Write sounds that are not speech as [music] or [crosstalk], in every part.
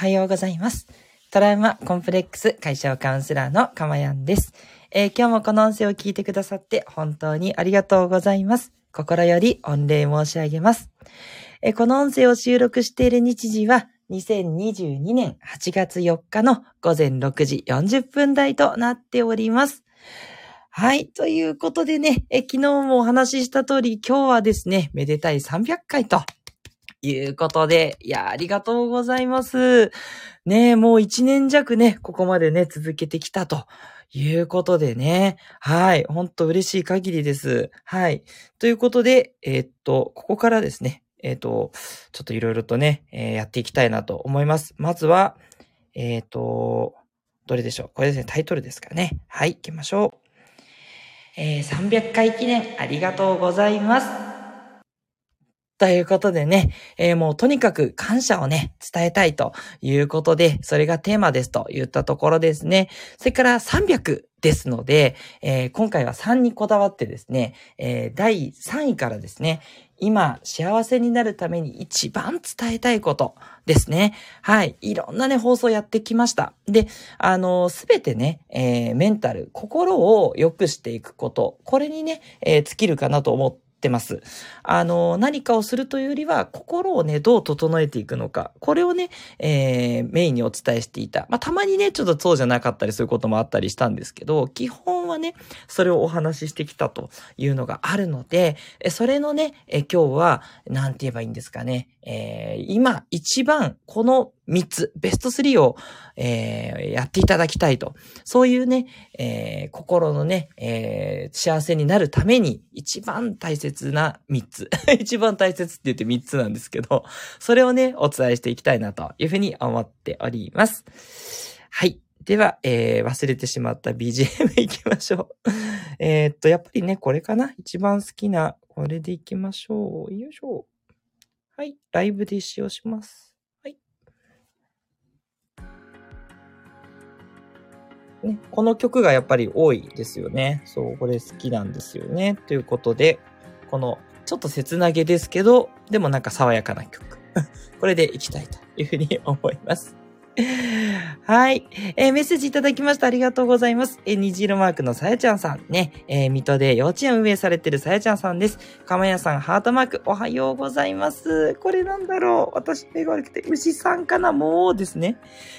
はようございます。トラウマコンプレックス解消カウンセラーのかまやんです、えー今日もこの音声を聞いてくださって本当にありがとうございます。心より御礼申し上げます。えーこの音声を収録している日時は2022年8月4日の午前6時40分台となっております。はい。ということでね、え昨日もお話しした通り、今日はですね、めでたい300回ということで、いや、ありがとうございます。ねえもう1年弱ね、ここまでね、続けてきたということでね。はい。ほんと嬉しい限りです。はい。ということで、えーっと、ここからですね、えーっと、ちょっといろいろとね、えーやっていきたいなと思います。まずは、えっと、どれでしょう？これですね、タイトルですかね。はい、行きましょう。えー300回記念ありがとうございます。ということでね、えーもうとにかく感謝をね、伝えたいということで、それがテーマですと言ったところですね。それから300ですので、えー今回は3にこだわってですね、えー第3位からですね、今幸せになるために一番伝えたいことですね。はい。いろんなね、放送やってきました。で、あの、すべてね、えメンタル、心を良くしていくこと、これにね、え尽きるかなと思ってます。あの、何かをするというよりは、心をね、どう整えていくのか、これをね、えーメインにお伝えしていた。まあ、たまにね、ちょっとそうじゃなかったりすることもあったりしたんですけど、基本はね、それをお話ししてきたというのがあるので、それのね、え今日は、なんて言えばいいんですかね、えー今一番この3つ、ベスト3を、えーやっていただきたいと。そういうね、えー心のね、え幸せになるために一番大切な3つ。[laughs] 一番大切って言って3つなんですけど、それをね、お伝えしていきたいなというふうに思っております。はい。では、えー忘れてしまった BGM [laughs] いきましょう。えっと、やっぱりね、これかな一番好きな、これでいきましょう。よいしょ。はい。ライブで使用します。はい。ね、この曲がやっぱり多いですよね。そう、これ好きなんですよね。ということで、この、ちょっと切なげですけど、でもなんか爽やかな曲。[laughs] これでいきたいというふうに思います。はい。えーメッセージいただきました。ありがとうございます。えー虹色マークのさやちゃんさんね。えー水戸で幼稚園運営されてるさやちゃんさんです。かまやさん、ハートマーク、おはようございます。これなんだろう私目が悪くて、牛さんかな？もうですね。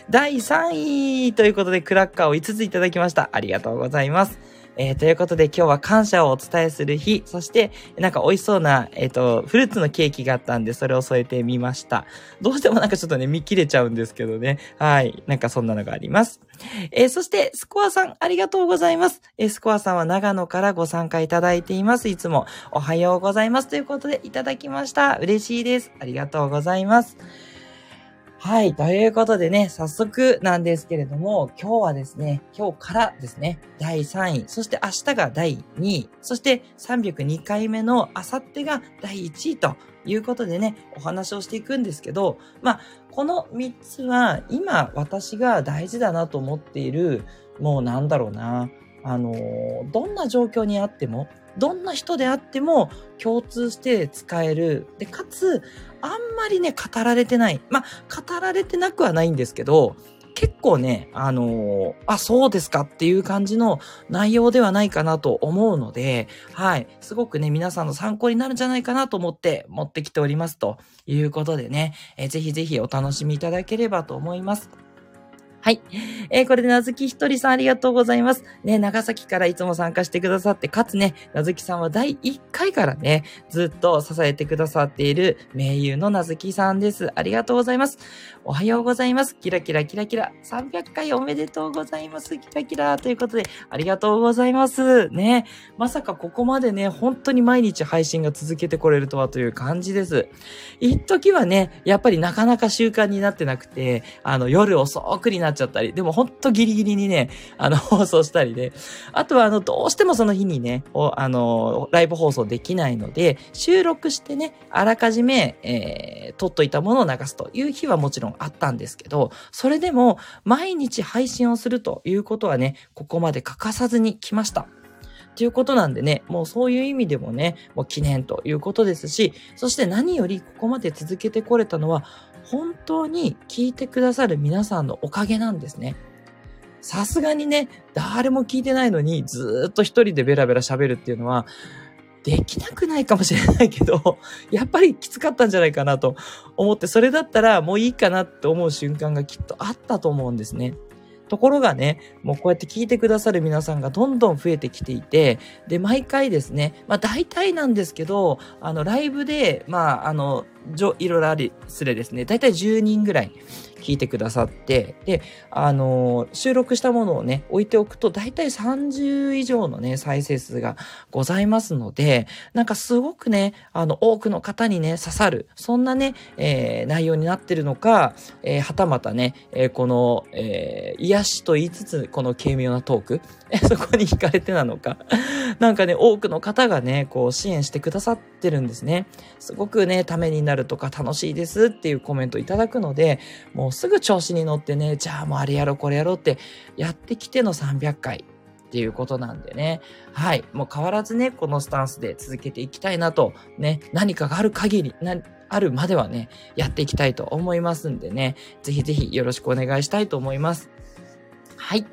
第3位ということで、クラッカーを5ついただきました。ありがとうございます。えーということで今日は感謝をお伝えする日、そしてなんか美味しそうな、えっ、と、フルーツのケーキがあったんで、それを添えてみました。どうしてもなんかちょっとね、見切れちゃうんですけどね。はい。なんかそんなのがあります。えーそして、スコアさん、ありがとうございます。えースコアさんは長野からご参加いただいています。いつもおはようございます。ということで、いただきました。嬉しいです。ありがとうございます。はい。ということでね、早速なんですけれども、今日はですね、今日からですね、第3位、そして明日が第2位、そして302回目の明後日が第1位ということでね、お話をしていくんですけど、まあ、この3つは今私が大事だなと思っている、もうなんだろうな、あの、どんな状況にあっても、どんな人であっても共通して使える。で、かつ、あんまりね、語られてない。まあ、語られてなくはないんですけど、結構ね、あのーあ、そうですかっていう感じの内容ではないかなと思うので、はい。すごくね、皆さんの参考になるんじゃないかなと思って持ってきておりますということでね、えーぜひぜひお楽しみいただければと思います。はい。えーこれでなずきひとりさんありがとうございます。ね、長崎からいつも参加してくださって、かつね、なずきさんは第1回からね、ずっと支えてくださっている名優のなずきさんです。ありがとうございます。おはようございます。キラキラキラキラ。300回おめでとうございます。キラキラ。ということで、ありがとうございます。ね。まさかここまでね、本当に毎日配信が続けてこれるとはという感じです。一時はね、やっぱりなかなか習慣になってなくて、あの、夜遅くになっちゃったり、でもほんとギリギリにね、あの、[laughs] 放送したりで、あとはあの、どうしてもその日にね、おあの、ライブ放送できないので、収録してね、あらかじめ、えー撮っといたものを流すという日はもちろんあったんですけど、それでも毎日配信をするということはね、ここまで欠かさずに来ました。ということなんでね、もうそういう意味でもね、もう記念ということですし、そして何よりここまで続けてこれたのは、本当に聞いてくださる皆さんのおかげなんですね。さすがにね、誰も聞いてないのにずっと一人でベラベラ喋るっていうのは、できなくないかもしれないけど、[laughs] やっぱりきつかったんじゃないかなと思って、それだったらもういいかなって思う瞬間がきっとあったと思うんですね。ところがね、もうこうやって聞いてくださる皆さんがどんどん増えてきていて、で、毎回ですね、まあ大体なんですけど、あの、ライブで、まあ、あの、いろいろありすれですね、大体10人ぐらい聞いてくださって、で、あのー、収録したものをね、置いておくと、だいたい30以上のね、再生数がございますので、なんかすごくね、あの、多くの方にね、刺さる、そんなね、えー、内容になってるのか、えー、はたまたね、え、この、えー、癒しと言いつつ、この軽妙なトーク、え [laughs] そこに惹かれてなのか、なんかね、多くの方がね、こう、支援してくださっててるんですね。すごくね、ためになるとか楽しいですっていうコメントいただくので、もうすぐ調子に乗ってね、じゃあもうあれやろうこれやろうってやってきての300回っていうことなんでね。はい。もう変わらずね、このスタンスで続けていきたいなと、ね、何かがある限り、な、あるまではね、やっていきたいと思いますんでね、ぜひぜひよろしくお願いしたいと思います。はい。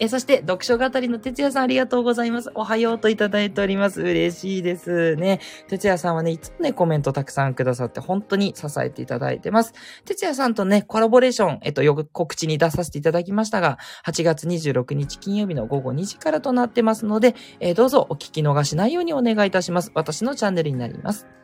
えそして、読書語りの哲也さんありがとうございます。おはようといただいております。嬉しいですね。哲也さんはね、いつもね、コメントたくさんくださって本当に支えていただいてます。哲也さんとね、コラボレーション、えっと、よく告知に出させていただきましたが、8月26日金曜日の午後2時からとなってますので、え、どうぞお聞き逃しないようにお願いいたします。私のチャンネルになります。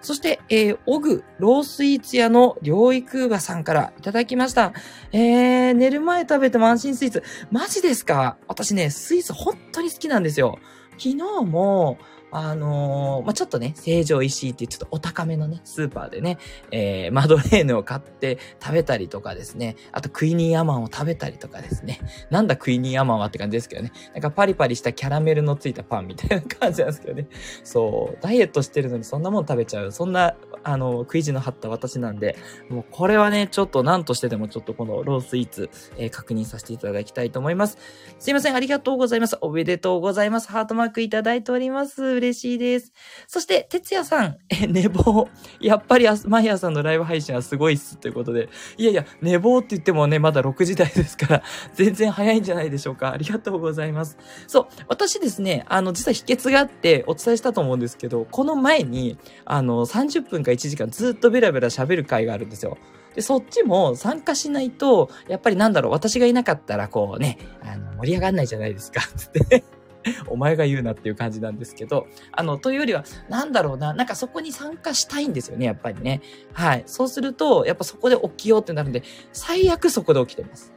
そして、えー、オグ、ロースイーツ屋の療育馬さんからいただきました。えー、寝る前食べても安心スイーツ。マジですか？私ね、スイーツ本当に好きなんですよ。昨日も、あのー、まあ、ちょっとね、成城石井っていうちょっとお高めのね、スーパーでね、えー、マドレーヌを買って食べたりとかですね、あとクイニーアマンを食べたりとかですね、なんだクイニーアマンはって感じですけどね、なんかパリパリしたキャラメルのついたパンみたいな感じなんですけどね、そう、ダイエットしてるのにそんなもん食べちゃう、そんな、あの、食い地の張った私なんで、もうこれはね、ちょっと何としてでもちょっとこのロースイーツ、えー、確認させていただきたいと思います。すいません、ありがとうございます。おめでとうございます。ハートマークいただいております。嬉しいです。そして、哲也さん、[laughs] え、寝坊。やっぱり毎朝のライブ配信はすごいっすということで。いやいや、寝坊って言ってもね、まだ6時台ですから、[laughs] 全然早いんじゃないでしょうか。ありがとうございます。そう、私ですね、あの、実は秘訣があってお伝えしたと思うんですけど、この前に、あの、30分か1時間ずっとベラベラ喋る回があるんですよ。で、そっちも参加しないと、やっぱりなんだろう、私がいなかったらこうね、あの、盛り上がんないじゃないですか、つって [laughs] お前が言うなっていう感じなんですけど、あの、というよりは、なんだろうな、なんかそこに参加したいんですよね、やっぱりね。はい。そうすると、やっぱそこで起きようってなるんで、最悪そこで起きてます。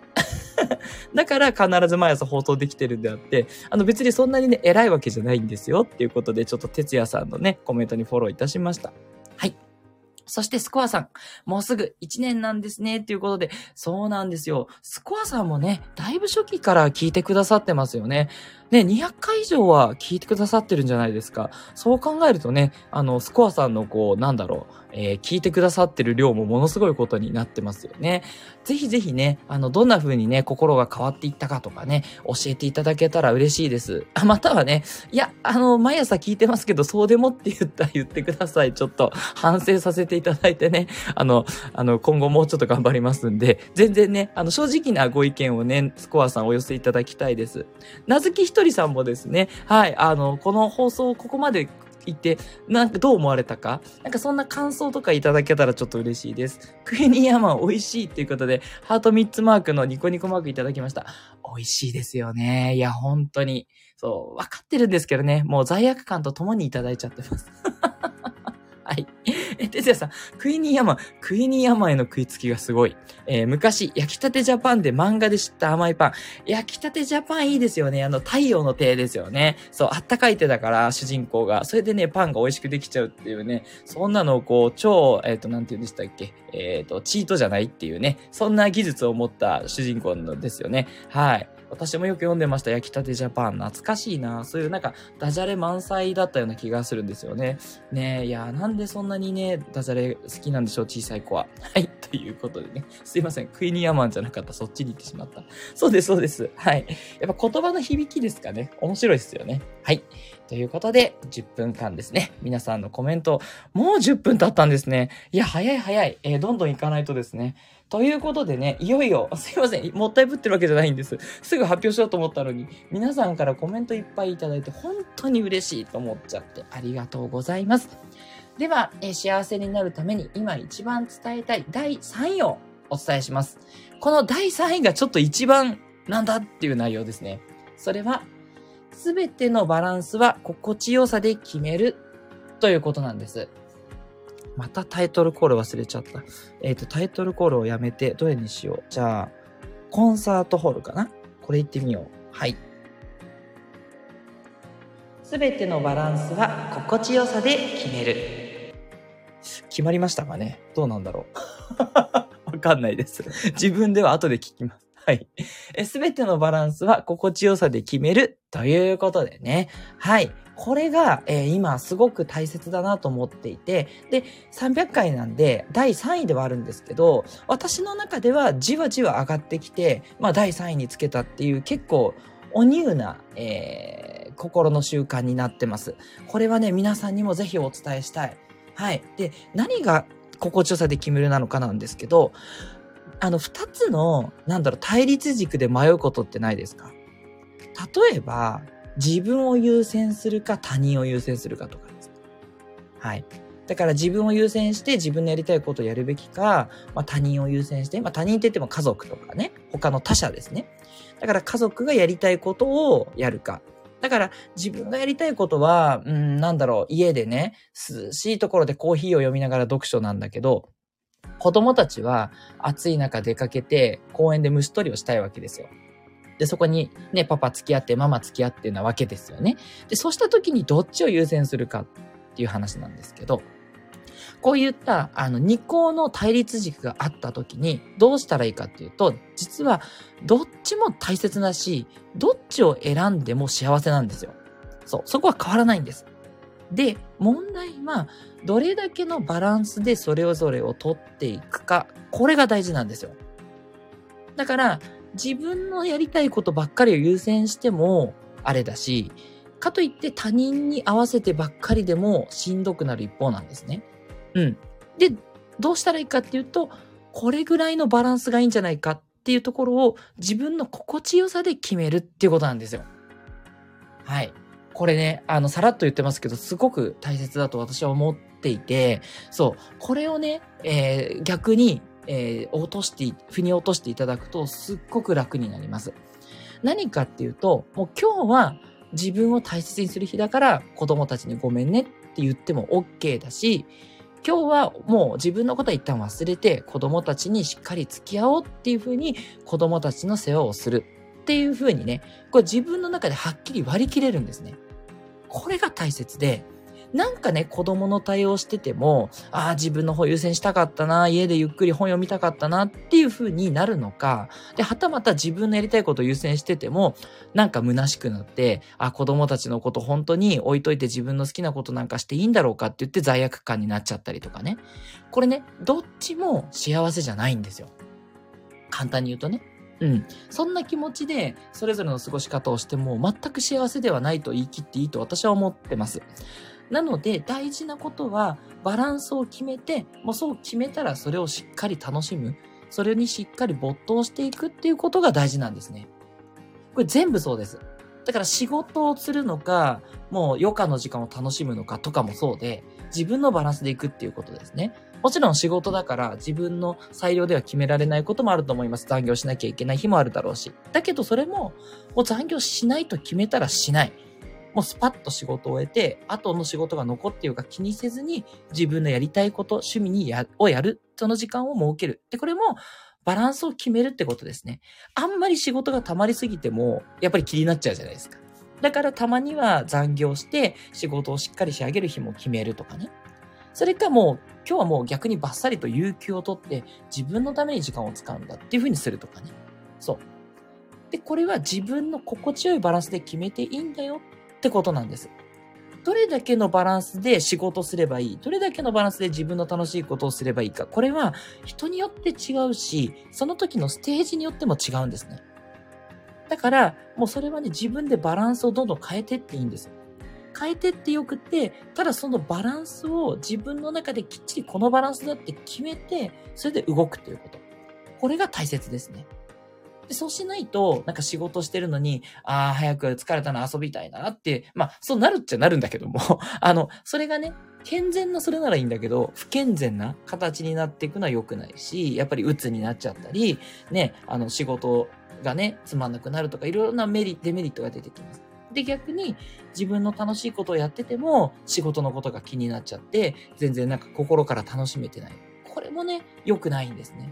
[laughs] だから必ず毎朝放送できてるんであって、あの別にそんなにね、偉いわけじゃないんですよっていうことで、ちょっと哲也さんのね、コメントにフォローいたしました。はい。そしてスコアさん、もうすぐ1年なんですね、ということで、そうなんですよ。スコアさんもね、だいぶ初期から聞いてくださってますよね。ね、200回以上は聞いてくださってるんじゃないですか。そう考えるとね、あの、スコアさんのこう、なんだろう、えー、聞いてくださってる量もものすごいことになってますよね。ぜひぜひね、あの、どんな風にね、心が変わっていったかとかね、教えていただけたら嬉しいです。あ、またはね、いや、あの、毎朝聞いてますけど、そうでもって言ったら言ってください。ちょっと反省させていただいてね、あの、あの、今後もうちょっと頑張りますんで、全然ね、あの、正直なご意見をね、スコアさんお寄せいただきたいです。なずきひとりさんもですね、はい、あの、この放送をここまでいて、なんかどう思われたかなんかそんな感想とかいただけたらちょっと嬉しいです。クエニーヤマン美味しいっていうことで、ハート3つマークのニコニコマークいただきました。美味しいですよね。いや、本当に。そう、わかってるんですけどね、もう罪悪感と共にいただいちゃってます。[laughs] はい。え、てつやさん、クイニーヤマン、クイニーヤマンへの食いつきがすごい。えー、昔、焼きたてジャパンで漫画で知った甘いパン。焼きたてジャパンいいですよね。あの、太陽の手ですよね。そう、あったかい手だから、主人公が。それでね、パンが美味しくできちゃうっていうね。そんなのをこう、超、えっ、ー、と、なんて言うんでしたっけ？えっ、ー、と、チートじゃないっていうね。そんな技術を持った主人公のですよね。はい。私もよく読んでました。焼きたてジャパン。懐かしいな。そういうなんか、ダジャレ満載だったような気がするんですよね。ねえ、いや、なんでそんなにね、ダジャレ好きなんでしょう、小さい子は。[laughs] はい。ということでね。すいません。クイニーアマンじゃなかった。そっちに行ってしまった。そうです、そうです。はい。やっぱ言葉の響きですかね。面白いですよね。はい。ということで、10分間ですね。皆さんのコメント、もう10分経ったんですね。いや、早い早い。えー、どんどん行かないとですね。ということでね、いよいよ、[laughs] すいません、もったいぶってるわけじゃないんです。すぐ発表しようと思ったのに、皆さんからコメントいっぱいいただいて、本当に嬉しいと思っちゃって、ありがとうございます。では、え幸せになるために今一番伝えたい第3位をお伝えします。この第3位がちょっと一番なんだっていう内容ですね。それは、すべてのバランスは心地よさで決めるということなんです。またタイトルコール忘れちゃった。えっ、ー、と、タイトルコールをやめて、どれにしよう。じゃあ、コンサートホールかな？これ行ってみよう。はい。すべてのバランスは心地よさで決める。決まりましたかね？どうなんだろう？[laughs] わかんないです。自分では後で聞きます。はい。すべてのバランスは心地よさで決めるということでね。はい。これが、えー、今すごく大切だなと思っていて、で、300回なんで第3位ではあるんですけど、私の中ではじわじわ上がってきて、まあ第3位につけたっていう結構おニューな、えー、心の習慣になってます。これはね、皆さんにもぜひお伝えしたい。はい。で、何が心地よさで決めるなのかなんですけど、あの、二つの、なんだろう、対立軸で迷うことってないですか？例えば、自分を優先するか他人を優先するかとかです。はい。だから自分を優先して自分のやりたいことをやるべきか、まあ、他人を優先して、まあ、他人って言っても家族とかね、他の他者ですね。だから家族がやりたいことをやるか。だから自分がやりたいことは、うん、なんだろう、家でね、涼しいところでコーヒーを読みながら読書なんだけど、子供たちは暑い中出かけて公園で虫取りをしたいわけですよ。で、そこにね、パパ付き合ってママ付き合ってなわけですよね。で、そうした時にどっちを優先するかっていう話なんですけど、こういった、あの、二項の対立軸があった時に、どうしたらいいかっていうと、実は、どっちも大切だし、どっちを選んでも幸せなんですよ。そう。そこは変わらないんです。で、問題は、どれだけのバランスでそれぞれを取っていくか、これが大事なんですよ。だから、自分のやりたいことばっかりを優先しても、あれだし、かといって他人に合わせてばっかりでもしんどくなる一方なんですね。うん。で、どうしたらいいかっていうと、これぐらいのバランスがいいんじゃないかっていうところを自分の心地よさで決めるっていうことなんですよ。はい。これね、あの、さらっと言ってますけど、すごく大切だと私は思っていて、そう、これをね、えー、逆に、えー、落として、腑に落としていただくと、すっごく楽になります。何かっていうと、もう今日は自分を大切にする日だから子供たちにごめんねって言っても OK だし、今日はもう自分のことは一旦忘れて子供たちにしっかり付き合おうっていうふうに子供たちの世話をするっていうふうにね、これ自分の中ではっきり割り切れるんですね。これが大切で、なんかね、子供の対応してても、ああ、自分の方優先したかったな、家でゆっくり本読みたかったなっていう風になるのか、で、はたまた自分のやりたいことを優先してても、なんか虚しくなって、あ、子供たちのこと本当に置いといて自分の好きなことなんかしていいんだろうかって言って罪悪感になっちゃったりとかね。これね、どっちも幸せじゃないんですよ。簡単に言うとね。うん。そんな気持ちで、それぞれの過ごし方をしても、全く幸せではないと言い切っていいと私は思ってます。なので、大事なことは、バランスを決めて、もうそう決めたらそれをしっかり楽しむ。それにしっかり没頭していくっていうことが大事なんですね。これ全部そうです。だから仕事をするのか、もう余暇の時間を楽しむのかとかもそうで、自分のバランスでいくっていうことですね。もちろん仕事だから自分の裁量では決められないこともあると思います。残業しなきゃいけない日もあるだろうし。だけどそれも、もう残業しないと決めたらしない。もうスパッと仕事を終えて、後の仕事が残っているか気にせずに、自分のやりたいこと、趣味にや、をやる、その時間を設ける。で、これも、バランスを決めるってことですね。あんまり仕事が溜まりすぎても、やっぱり気になっちゃうじゃないですか。だからたまには残業して、仕事をしっかり仕上げる日も決めるとかね。それかもう、今日はもう逆にバッサリと有給を取って、自分のために時間を使うんだっていうふうにするとかね。そう。で、これは自分の心地よいバランスで決めていいんだよってことなんです。どれだけのバランスで仕事すればいい、どれだけのバランスで自分の楽しいことをすればいいか、これは人によって違うし、その時のステージによっても違うんですね。だから、もうそれはね、自分でバランスをどんどん変えてっていいんですよ。変えてってよくて、ただそのバランスを自分の中できっちりこのバランスだって決めて、それで動くっていうこと。これが大切ですね。でそうしないと、なんか仕事してるのに、ああ、早く疲れたな、遊びたいなって、まあ、そうなるっちゃなるんだけども、[laughs] あの、それがね、健全なそれならいいんだけど、不健全な形になっていくのは良くないし、やっぱり鬱になっちゃったり、ね、あの、仕事がね、つまんなくなるとか、いろいろなメリット、デメリットが出てきます。で、逆に自分の楽しいことをやってても仕事のことが気になっちゃって、全然なんか心から楽しめてない。これもね、良くないんですね。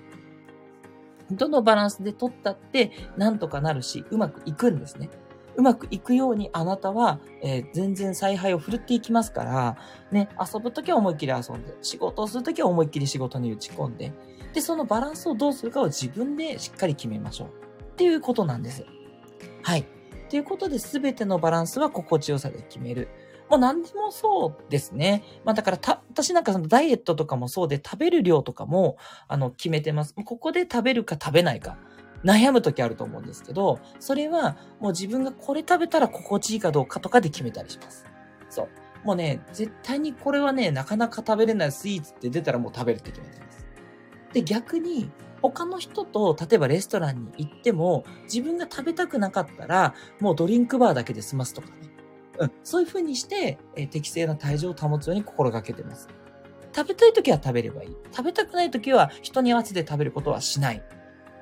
どのバランスで取ったってなんとかなるし、うまくいくんですね。うまくいくようにあなたは、えー、全然采配を振るっていきますから、ね、遊ぶときは思いっきり遊んで、仕事をするときは思いっきり仕事に打ち込んで、で、そのバランスをどうするかを自分でしっかり決めましょう。っていうことなんです。はい。ということで、すべてのバランスは心地よさで決める。もう何でもそうですね。まあだからた、私なんかそのダイエットとかもそうで食べる量とかも、あの、決めてます。ここで食べるか食べないか。悩む時あると思うんですけど、それはもう自分がこれ食べたら心地いいかどうかとかで決めたりします。そう。もうね、絶対にこれはね、なかなか食べれないスイーツって出たらもう食べるって決めてます。で、逆に、他の人と、例えばレストランに行っても、自分が食べたくなかったら、もうドリンクバーだけで済ますとかね。うん、そういうふうにして、えー、適正な体重を保つように心がけてます。食べたい時は食べればいい。食べたくない時は人に合わせて食べることはしない。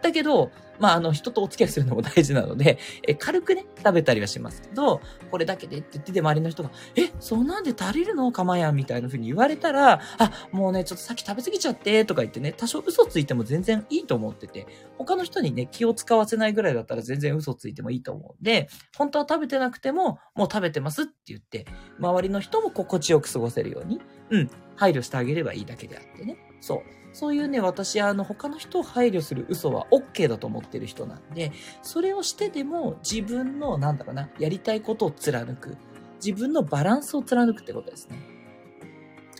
だけど、まあ、あの、人とお付き合いするのも大事なので、え、軽くね、食べたりはしますけど、これだけでって言ってて周りの人が、え、そんなんで足りるの？かまやんみたいな風に言われたら、あ、もうね、ちょっとさっき食べ過ぎちゃって、とか言ってね、多少嘘ついても全然いいと思ってて、他の人にね、気を使わせないぐらいだったら全然嘘ついてもいいと思うんで、本当は食べてなくても、もう食べてますって言って、周りの人も心地よく過ごせるように、うん、配慮してあげればいいだけであってね。そう。そういうね、私、あの、他の人を配慮する嘘は OK だと思ってる人なんで、それをしてでも自分の、なんだろうな、やりたいことを貫く。自分のバランスを貫くってことですね。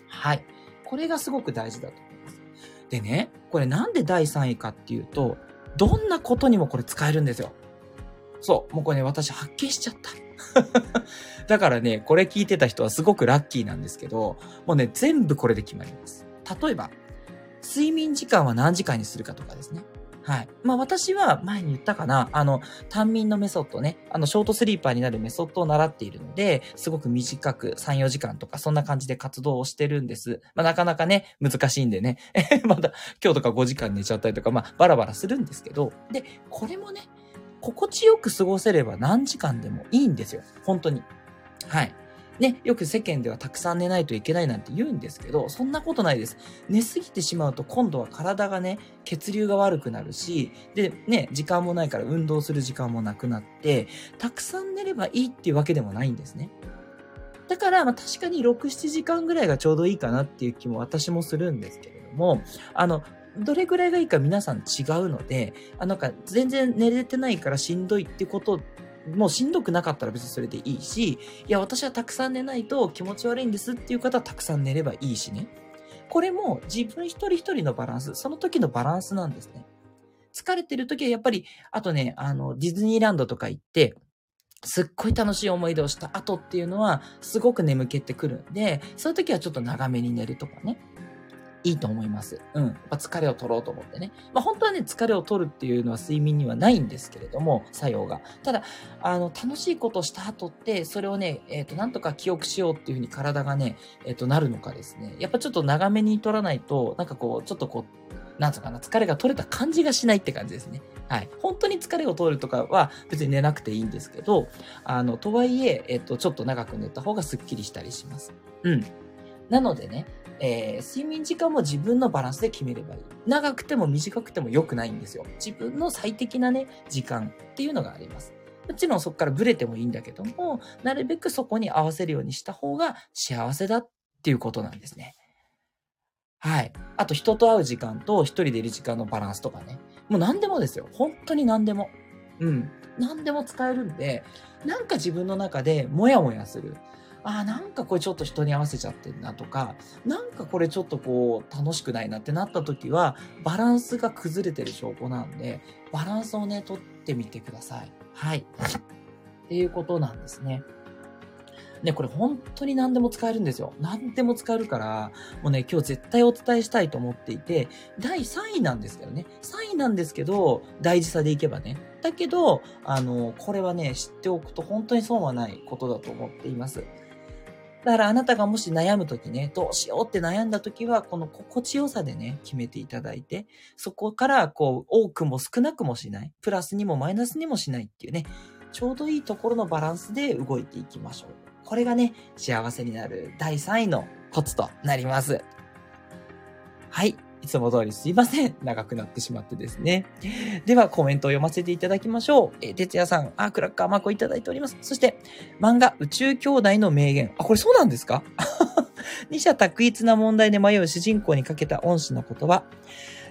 はい。これがすごく大事だと思います。でね、これなんで第3位かっていうと、どんなことにもこれ使えるんですよ。そう。もうこれね、私発見しちゃった。[laughs] だからね、これ聞いてた人はすごくラッキーなんですけど、もうね、全部これで決まります。例えば、睡眠時間は何時間にするかとかですね。はい。まあ私は前に言ったかな、あの、単眠のメソッドね、あの、ショートスリーパーになるメソッドを習っているので、すごく短く3、4時間とか、そんな感じで活動をしてるんです。まあなかなかね、難しいんでね、[laughs] まだ今日とか5時間寝ちゃったりとか、まあバラバラするんですけど、で、これもね、心地よく過ごせれば何時間でもいいんですよ。本当に。はい。ね、よく世間ではたくさん寝ないといけないなんて言うんですけど、そんなことないです。寝すぎてしまうと今度は体がね、血流が悪くなるし、で、ね、時間もないから運動する時間もなくなって、たくさん寝ればいいっていうわけでもないんですね。だから、まあ確かに6、7時間ぐらいがちょうどいいかなっていう気も私もするんですけれども、あの、どれぐらいがいいか皆さん違うので、あなんか全然寝れてないからしんどいってこともうしんどくなかったら別にそれでいいし、いや、私はたくさん寝ないと気持ち悪いんですっていう方はたくさん寝ればいいしね。これも自分一人一人のバランス、その時のバランスなんですね。疲れてる時はやっぱり、あとね、あの、ディズニーランドとか行って、すっごい楽しい思い出をした後っていうのは、すごく眠気ってくるんで、そういう時はちょっと長めに寝るとかね。いいと思います。うん。やっぱ疲れを取ろうと思ってね。まあ本当はね、疲れを取るっていうのは睡眠にはないんですけれども、作用が。ただ、あの、楽しいことをした後って、それをね、えっ、ー、と、なんとか記憶しようっていうふうに体がね、えっ、ー、と、なるのかですね。やっぱちょっと長めに取らないと、なんかこう、ちょっとこう、なんとかな、疲れが取れた感じがしないって感じですね。はい。本当に疲れを取るとかは別に寝なくていいんですけど、あの、とはいえ、えっと、ちょっと長く寝た方がスッキリしたりします。うん。なのでね、えー、睡眠時間も自分のバランスで決めればいい。長くても短くても良くないんですよ。自分の最適なね、時間っていうのがあります。もちろんそこからブレてもいいんだけども、なるべくそこに合わせるようにした方が幸せだっていうことなんですね。はい。あと人と会う時間と一人でいる時間のバランスとかね。もう何でもですよ。本当に何でも。うん。何でも使えるんで、なんか自分の中でモヤモヤする。あ、なんかこれちょっと人に合わせちゃってんなとか、なんかこれちょっとこう楽しくないなってなった時は、バランスが崩れてる証拠なんで、バランスをね、取ってみてください。はい。っていうことなんですね。ね、これ本当に何でも使えるんですよ。何でも使えるから、もうね、今日絶対お伝えしたいと思っていて、第3位なんですけどね。3位なんですけど、大事さでいけばね。だけど、あの、これはね、知っておくと本当に損はないことだと思っています。だからあなたがもし悩むときね、どうしようって悩んだときは、この心地よさでね、決めていただいて、そこからこう、多くも少なくもしない、プラスにもマイナスにもしないっていうね、ちょうどいいところのバランスで動いていきましょう。これがね、幸せになる第3位のコツとなります。はい。いつも通りすいません。長くなってしまってですね。では、コメントを読ませていただきましょう。えー、哲也さん、あ、クラッカーマークをいただいております。そして、漫画、宇宙兄弟の名言。あ、これそうなんですか？[laughs] 二者択一な問題で迷う主人公にかけた恩師の言葉。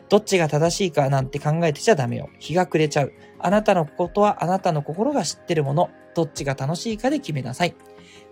どっちが正しいかなんて考えてちゃダメよ。日が暮れちゃう。あなたのことはあなたの心が知ってるもの。どっちが楽しいかで決めなさい。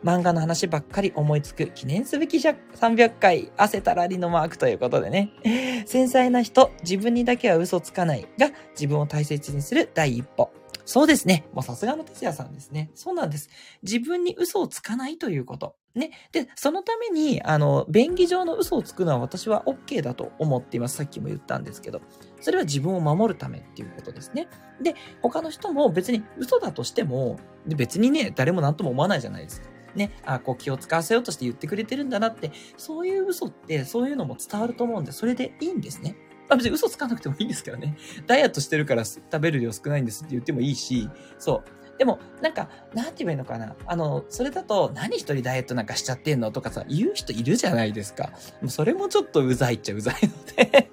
漫画の話ばっかり思いつく記念すべき300回汗たらりのマークということでね。[laughs] 繊細な人、自分にだけは嘘つかないが自分を大切にする第一歩。そうですね。もうさすがの哲也さんですね。そうなんです。自分に嘘をつかないということ。ね。で、そのために、あの、便宜上の嘘をつくのは私は OK だと思っています。さっきも言ったんですけど。それは自分を守るためっていうことですね。で、他の人も別に嘘だとしても、別にね、誰も何とも思わないじゃないですか。ね、あ、こう気を使わせようとして言ってくれてるんだなって、そういう嘘って、そういうのも伝わると思うんで、それでいいんですね。まあ別に嘘つかなくてもいいんですけどね。ダイエットしてるから食べる量少ないんですって言ってもいいし、そう。でも、なんか、なんて言えばいいのかな。あの、それだと、何一人ダイエットなんかしちゃってんのとかさ、言う人いるじゃないですか。もうそれもちょっとうざいっちゃうざいので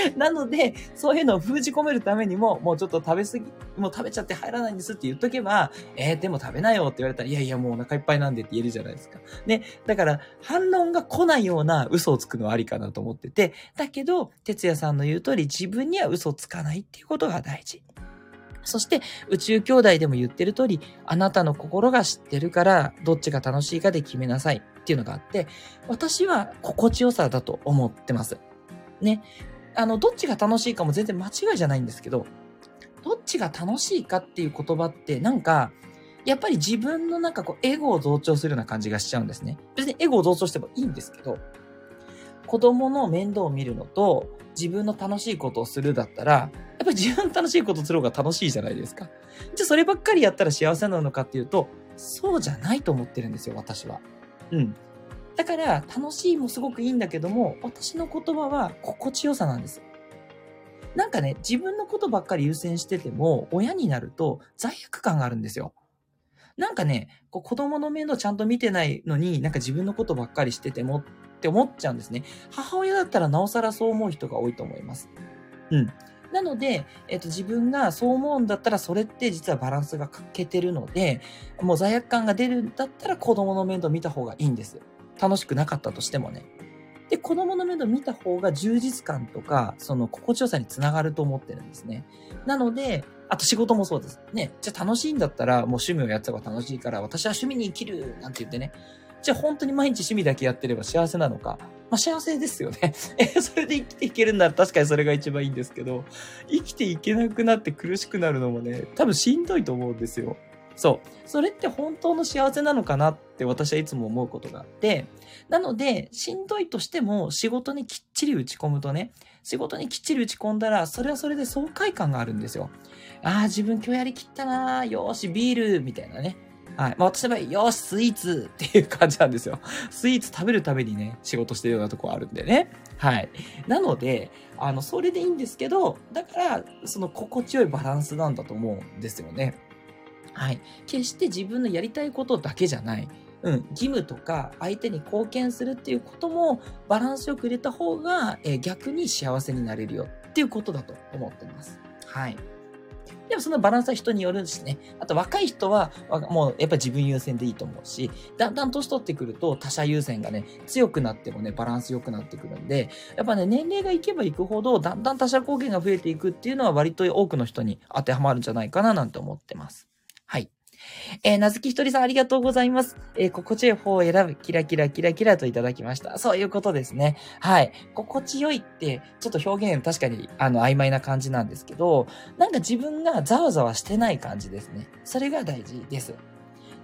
[laughs] なので、そういうのを封じ込めるためにも、もうちょっと食べ過ぎ、もう食べちゃって入らないんですって言っとけば、えー、でも食べなよって言われたら、いやいやもうお腹いっぱいなんでって言えるじゃないですか。ね。だから、反論が来ないような嘘をつくのはありかなと思ってて、だけど、哲也さんの言う通り、自分には嘘をつかないっていうことが大事。そして、宇宙兄弟でも言ってる通り、あなたの心が知ってるから、どっちが楽しいかで決めなさいっていうのがあって、私は心地よさだと思ってます。ね。あの、どっちが楽しいかも全然間違いじゃないんですけど、どっちが楽しいかっていう言葉ってなんか、やっぱり自分のなんかこう、エゴを増長するような感じがしちゃうんですね。別にエゴを増長してもいいんですけど、子供の面倒を見るのと、自分の楽しいことをするだったら、やっぱり自分の楽しいことをする方が楽しいじゃないですか。じゃあそればっかりやったら幸せなのかっていうと、そうじゃないと思ってるんですよ、私は。うん。だから、楽しいもすごくいいんだけども、私の言葉は心地よさなんです。なんかね、自分のことばっかり優先してても、親になると罪悪感があるんですよ。なんかね、こう子供の面倒ちゃんと見てないのに、なんか自分のことばっかりしててもって思っちゃうんですね。母親だったらなおさらそう思う人が多いと思います。うん。なので、えっと、自分がそう思うんだったら、それって実はバランスが欠けてるので、もう罪悪感が出るんだったら子供の面倒見た方がいいんです。楽しくなかったとしてもね。で、子供の面倒見た方が充実感とか、その心地よさにつながると思ってるんですね。なので、あと仕事もそうです。ね。じゃあ楽しいんだったら、もう趣味をやった方が楽しいから、私は趣味に生きるなんて言ってね。じゃあ本当に毎日趣味だけやってれば幸せなのか。まあ幸せですよね。[laughs] え、それで生きていけるんなら確かにそれが一番いいんですけど、生きていけなくなって苦しくなるのもね、多分しんどいと思うんですよ。そう。それって本当の幸せなのかなって私はいつも思うことがあって、なので、しんどいとしても仕事にきっちり打ち込むとね、仕事にきっちり打ち込んだら、それはそれで爽快感があるんですよ。ああ、自分今日やりきったなよーし、ビールみたいなね。はい。まあ私の場合、よし、スイーツっていう感じなんですよ。スイーツ食べるためにね、仕事してるようなとこあるんでね。はい。なので、あの、それでいいんですけど、だから、その心地よいバランスなんだと思うんですよね。はい。決して自分のやりたいことだけじゃない。うん、義務とか相手に貢献するっていうこともバランスよく入れた方が、えー、逆に幸せになれるよっていうことだと思ってます。はい。でもそのバランスは人によるしね。あと若い人は、もうやっぱ自分優先でいいと思うし、だんだん年取ってくると他者優先がね、強くなってもね、バランス良くなってくるんで、やっぱね、年齢がいけばいくほど、だんだん他者貢献が増えていくっていうのは割と多くの人に当てはまるんじゃないかななんて思ってます。はい。えー、なずきひとりさんありがとうございます。えー、心地よい方を選ぶ、キラキラキラキラといただきました。そういうことですね。はい。心地よいって、ちょっと表現確かに、あの、曖昧な感じなんですけど、なんか自分がざわざわしてない感じですね。それが大事です。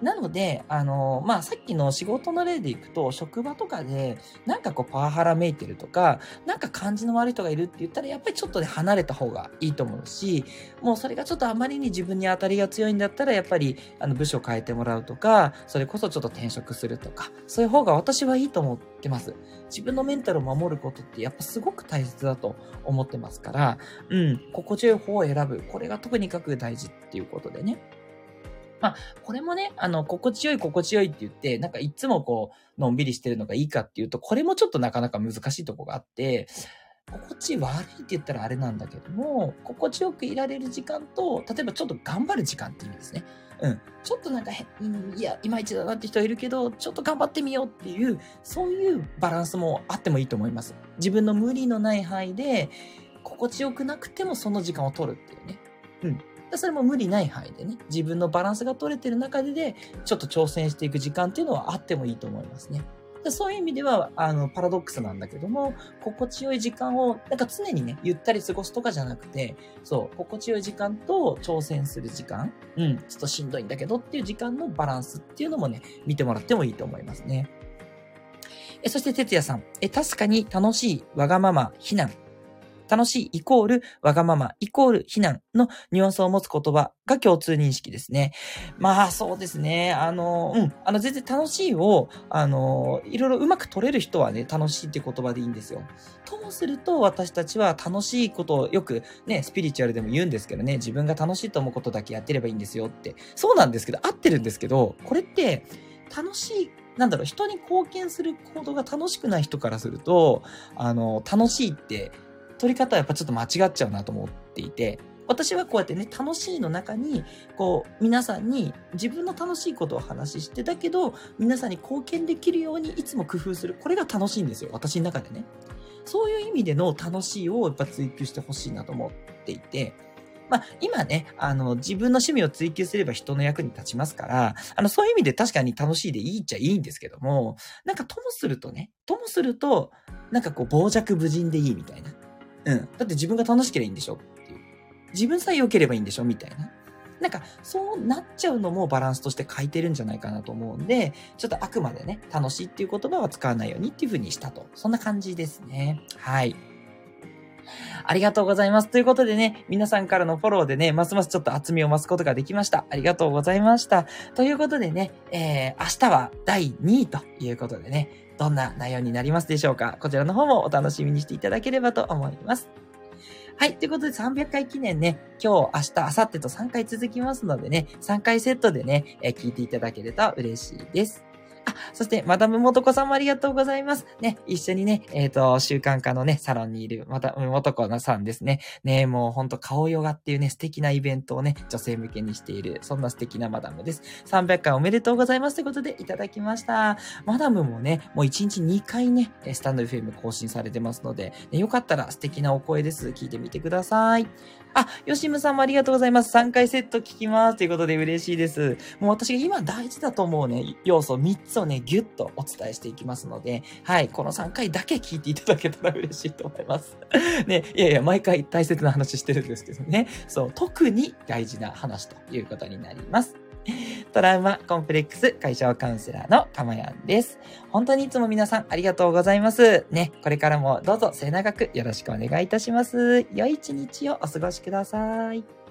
なので、あの、まあ、さっきの仕事の例でいくと、職場とかで、なんかこうパワハラめいてるとか、なんか感じの悪い人がいるって言ったら、やっぱりちょっとね、離れた方がいいと思うし、もうそれがちょっとあまりに自分に当たりが強いんだったら、やっぱり、あの、部署変えてもらうとか、それこそちょっと転職するとか、そういう方が私はいいと思ってます。自分のメンタルを守ることってやっぱすごく大切だと思ってますから、うん、心地よい方を選ぶ。これが特にかく大事っていうことでね。まあ、これもね、あの、心地よい心地よいって言って、なんかいつもこう、のんびりしてるのがいいかっていうと、これもちょっとなかなか難しいとこがあって、心地悪いって言ったらあれなんだけども、心地よくいられる時間と、例えばちょっと頑張る時間っていう意味ですね。うん。ちょっとなんかへ、いや、いまいちだなって人いるけど、ちょっと頑張ってみようっていう、そういうバランスもあってもいいと思います。自分の無理のない範囲で、心地よくなくてもその時間を取るっていうね。うん。それも無理ない範囲でね、自分のバランスが取れてる中でで、ちょっと挑戦していく時間っていうのはあってもいいと思いますね。そういう意味では、あの、パラドックスなんだけども、心地よい時間を、なんか常にね、ゆったり過ごすとかじゃなくて、そう、心地よい時間と挑戦する時間、うん、ちょっとしんどいんだけどっていう時間のバランスっていうのもね、見てもらってもいいと思いますね。えそして、哲也さん。え、確かに楽しい、わがまま、避難、楽しいイコールわがままイコール非難のニュアンスを持つ言葉が共通認識ですね。まあそうですね。あの、うん。あの全然楽しいを、あの、いろいろうまく取れる人はね、楽しいって言葉でいいんですよ。ともすると私たちは楽しいことをよくね、スピリチュアルでも言うんですけどね、自分が楽しいと思うことだけやってればいいんですよって。そうなんですけど、合ってるんですけど、これって楽しいなんだろう、人に貢献する行動が楽しくない人からすると、あの、楽しいって取り方はやっぱちょっと間違っちゃうなと思っていて、私はこうやってね、楽しいの中に、こう、皆さんに自分の楽しいことを話して、だけど、皆さんに貢献できるようにいつも工夫する。これが楽しいんですよ。私の中でね。そういう意味での楽しいをやっぱ追求してほしいなと思っていて、まあ、今ね、あの、自分の趣味を追求すれば人の役に立ちますから、あの、そういう意味で確かに楽しいでいいっちゃいいんですけども、なんかともするとね、ともすると、なんかこう、傍若無人でいいみたいな。うん。だって自分が楽しければいいんでしょ？っていう。自分さえ良ければいいんでしょ？みたいな。なんか、そうなっちゃうのもバランスとして書いてるんじゃないかなと思うんで、ちょっとあくまでね、楽しいっていう言葉は使わないようにっていう風にしたと。そんな感じですね。はい。ありがとうございます。ということでね、皆さんからのフォローでね、ますますちょっと厚みを増すことができました。ありがとうございました。ということでね、えー、明日は第2位ということでね、どんな内容になりますでしょうか？こちらの方もお楽しみにしていただければと思います。はい。ということで300回記念ね、今日、明日、明後日と3回続きますのでね、3回セットでね、え、聞いていただけると嬉しいです。あ、そして、マダムもとこさんもありがとうございます。ね、一緒にね、えっ、ー、と、習慣化のね、サロンにいる、また、もとこさんですね。ね、もうほんと顔ヨガっていうね、素敵なイベントをね、女性向けにしている、そんな素敵なマダムです。300回おめでとうございますということでいただきました。マダムもね、もう1日2回ね、スタンド FM 更新されてますので、ね、よかったら素敵なお声です。聞いてみてください。あ、吉ムさんもありがとうございます。3回セット聞きます。ということで嬉しいです。もう私が今大事だと思うね、要素3つをね、ぎゅっとお伝えしていきますので、はい、この3回だけ聞いていただけたら嬉しいと思います。[laughs] ね、いやいや、毎回大切な話してるんですけどね。そう、特に大事な話ということになります。トラウマコンプレックス解消カウンセラーのかまやんです。本当にいつも皆さんありがとうございます。ね、これからもどうぞ末永くよろしくお願いいたします。良い一日をお過ごしください。